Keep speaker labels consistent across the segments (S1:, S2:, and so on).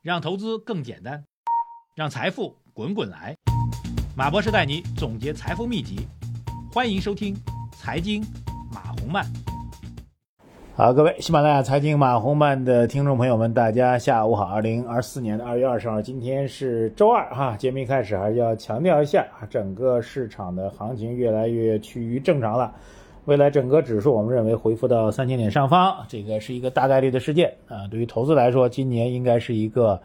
S1: 让投资更简单，让财富滚滚来。马博士带你总结财富秘籍，欢迎收听《财经马红漫》。好，各位喜马拉雅财经马红漫的听众朋友们，大家下午好。二零二四年的二月二十号，今天是周二哈。节目一开始还是要强调一下，整个市场的行情越来越趋于正常了。未来整个指数，我们认为回复到三千点上方，这个是一个大概率的事件啊。对于投资来说，今年应该是一个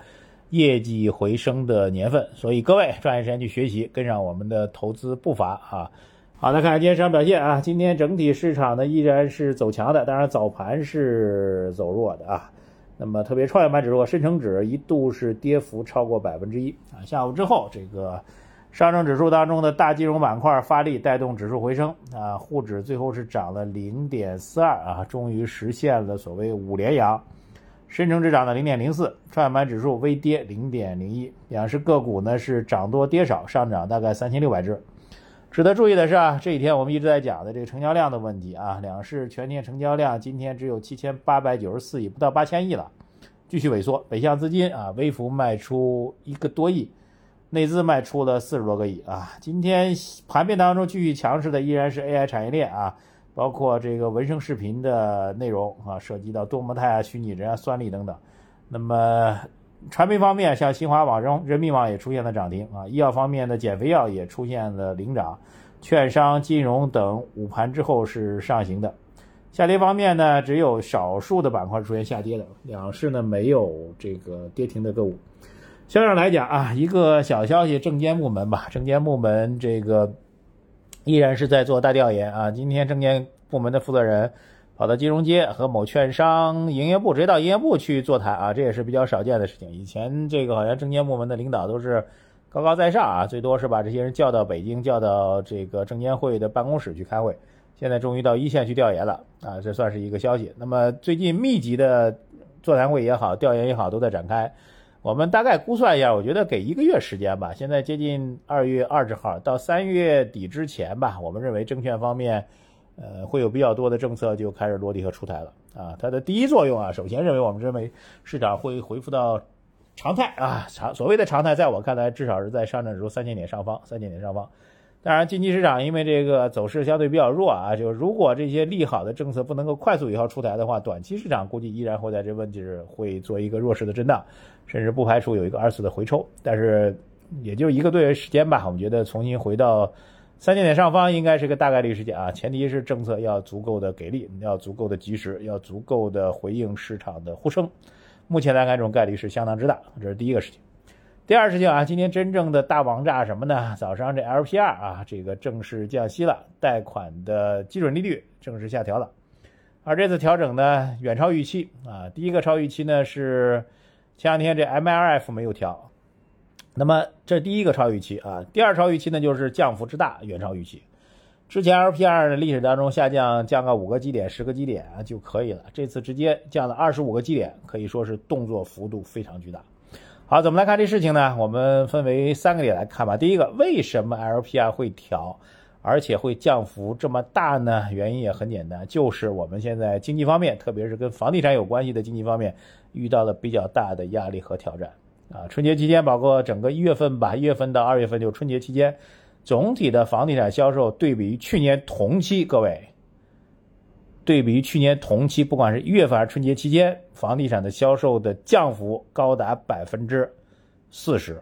S1: 业绩回升的年份，所以各位抓紧时间去学习，跟上我们的投资步伐啊。好，来看看今天市场表现啊。今天整体市场呢依然是走强的，当然早盘是走弱的啊。那么特别创业板指数、深成指一度是跌幅超过百分之一啊。下午之后这个。上证指数当中的大金融板块发力带动指数回升啊，沪指最后是涨了零点四二啊，终于实现了所谓五连阳。深成指涨了零点零四，创业板指数微跌零点零一。两市个股呢是涨多跌少，上涨大概三千六百只。值得注意的是啊，这几天我们一直在讲的这个成交量的问题啊，两市全天成交量今天只有七千八百九十四亿，不到八千亿了，继续萎缩。北向资金啊微幅卖出一个多亿。内资卖出了四十多个亿啊！今天盘面当中继续强势的依然是 AI 产业链啊，包括这个文生视频的内容啊，涉及到多模态啊、虚拟人啊、算力等等。那么传媒方面，像新华网、人人民网也出现了涨停啊。医药方面的减肥药也出现了领涨，券商、金融等午盘之后是上行的。下跌方面呢，只有少数的板块出现下跌的，两市呢没有这个跌停的个股。相对来讲啊，一个小消息，证监部门吧，证监部门这个依然是在做大调研啊。今天证监部门的负责人跑到金融街和某券商营业部，直接到营业部去座谈啊，这也是比较少见的事情。以前这个好像证监部门的领导都是高高在上啊，最多是把这些人叫到北京，叫到这个证监会的办公室去开会。现在终于到一线去调研了啊，这算是一个消息。那么最近密集的座谈会也好，调研也好，都在展开。我们大概估算一下，我觉得给一个月时间吧。现在接近二月二十号，到三月底之前吧，我们认为证券方面，呃，会有比较多的政策就开始落地和出台了啊。它的第一作用啊，首先认为我们认为市场会恢复到常态啊，常所谓的常态，在我看来，至少是在上证指数三千点上方，三千点上方。当然，近期市场因为这个走势相对比较弱啊，就如果这些利好的政策不能够快速有效出台的话，短期市场估计依然会在这问题会做一个弱势的震荡，甚至不排除有一个二次的回抽。但是也就一个多月时间吧，我们觉得重新回到三千点上方应该是个大概率事件啊，前提是政策要足够的给力，要足够的及时，要足够的回应市场的呼声。目前来看，这种概率是相当之大，这是第一个事情。第二事情啊，今天真正的大王炸什么呢？早上这 LPR 啊，这个正式降息了，贷款的基准利率正式下调了，而这次调整呢，远超预期啊。第一个超预期呢是前两天这 MLF 没有调，那么这第一个超预期啊。第二超预期呢就是降幅之大，远超预期。之前 LPR 的历史当中下降降个五个基点、十个基点啊就可以了，这次直接降了二十五个基点，可以说是动作幅度非常巨大。好，怎么来看这事情呢？我们分为三个点来看吧。第一个，为什么 LPR 会调，而且会降幅这么大呢？原因也很简单，就是我们现在经济方面，特别是跟房地产有关系的经济方面，遇到了比较大的压力和挑战。啊，春节期间，包括整个一月份吧，一月份到二月份就春节期间，总体的房地产销售对比于去年同期，各位。对比于去年同期，不管是一月份还是春节期间，房地产的销售的降幅高达百分之四十，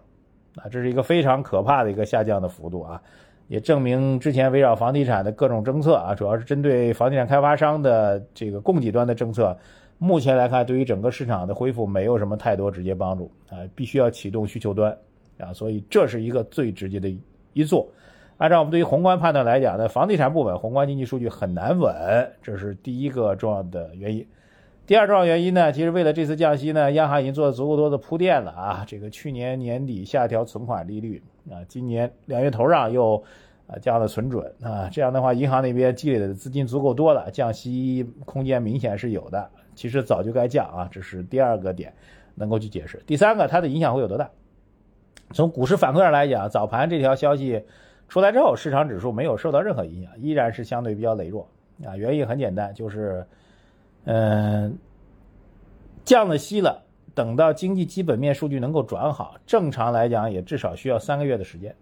S1: 啊，这是一个非常可怕的一个下降的幅度啊，也证明之前围绕房地产的各种政策啊，主要是针对房地产开发商的这个供给端的政策，目前来看，对于整个市场的恢复没有什么太多直接帮助啊，必须要启动需求端啊，所以这是一个最直接的一做。按照我们对于宏观判断来讲呢，房地产不稳，宏观经济数据很难稳，这是第一个重要的原因。第二重要原因呢，其实为了这次降息呢，央行已经做了足够多的铺垫了啊。这个去年年底下调存款利率啊，今年两月头上又啊降了存准啊，这样的话，银行那边积累的资金足够多了，降息空间明显是有的。其实早就该降啊，这是第二个点能够去解释。第三个，它的影响会有多大？从股市反馈上来讲，早盘这条消息。出来之后，市场指数没有受到任何影响，依然是相对比较羸弱啊。原因很简单，就是，嗯，降了息了，等到经济基本面数据能够转好，正常来讲也至少需要三个月的时间。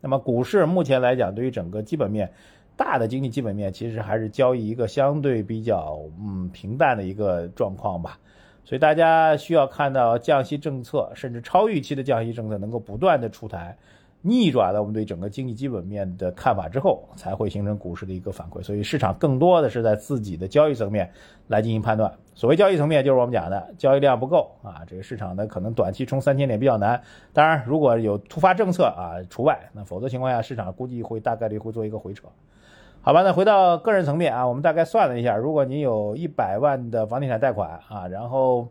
S1: 那么股市目前来讲，对于整个基本面大的经济基本面，其实还是交易一个相对比较嗯平淡的一个状况吧。所以大家需要看到降息政策，甚至超预期的降息政策能够不断的出台。逆转了我们对整个经济基本面的看法之后，才会形成股市的一个反馈。所以市场更多的是在自己的交易层面来进行判断。所谓交易层面，就是我们讲的交易量不够啊，这个市场呢可能短期冲三千点比较难。当然，如果有突发政策啊除外，那否则情况下，市场估计会大概率会做一个回撤。好吧，那回到个人层面啊，我们大概算了一下，如果您有一百万的房地产贷款啊，然后。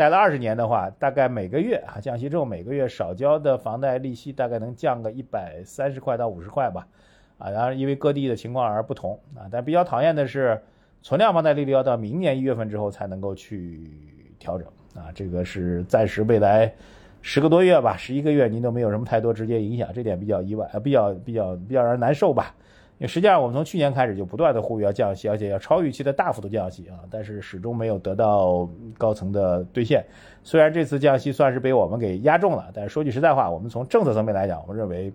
S1: 贷了二十年的话，大概每个月啊降息之后，每个月少交的房贷利息大概能降个一百三十块到五十块吧，啊，当然因为各地的情况而不同啊，但比较讨厌的是，存量房贷利率要到明年一月份之后才能够去调整啊，这个是暂时未来十个多月吧，十一个月您都没有什么太多直接影响，这点比较意外，比较比较比较让人难受吧。实际上，我们从去年开始就不断的呼吁要降息，而且要超预期的大幅度降息啊，但是始终没有得到高层的兑现。虽然这次降息算是被我们给压中了，但是说句实在话，我们从政策层面来讲，我们认为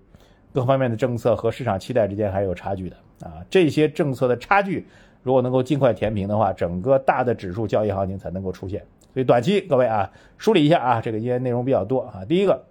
S1: 各方面的政策和市场期待之间还是有差距的啊。这些政策的差距如果能够尽快填平的话，整个大的指数交易行情才能够出现。所以短期各位啊，梳理一下啊，这个因为内容比较多啊。第一个，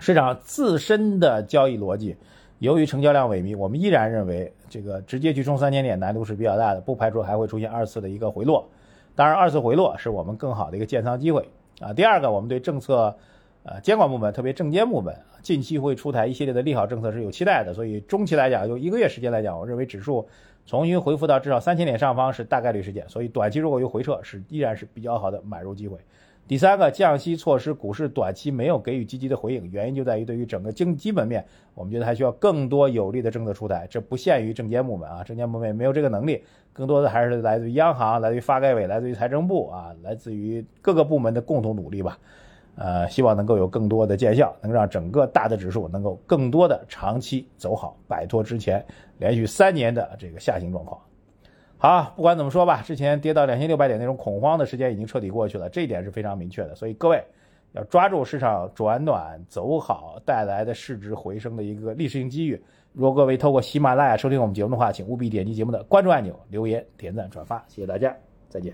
S1: 市场自身的交易逻辑。由于成交量萎靡，我们依然认为这个直接去冲三千点难度是比较大的，不排除还会出现二次的一个回落。当然，二次回落是我们更好的一个建仓机会啊。第二个，我们对政策，呃，监管部门，特别证监部门，近期会出台一系列的利好政策是有期待的。所以中期来讲，就一个月时间来讲，我认为指数重新恢复到至少三千点上方是大概率事件。所以短期如果有回撤，是依然是比较好的买入机会。第三个降息措施，股市短期没有给予积极的回应，原因就在于对于整个经基本面，我们觉得还需要更多有力的政策出台。这不限于证监部门啊，证监部门也没有这个能力，更多的还是来自于央行、来自于发改委、来自于财政部啊，来自于各个部门的共同努力吧。呃，希望能够有更多的见效，能让整个大的指数能够更多的长期走好，摆脱之前连续三年的这个下行状况。好，不管怎么说吧，之前跌到两千六百点那种恐慌的时间已经彻底过去了，这一点是非常明确的。所以各位要抓住市场转暖走好带来的市值回升的一个历史性机遇。如果各位透过喜马拉雅收听我们节目的话，请务必点击节目的关注按钮、留言、点赞、转发，谢谢大家，再见。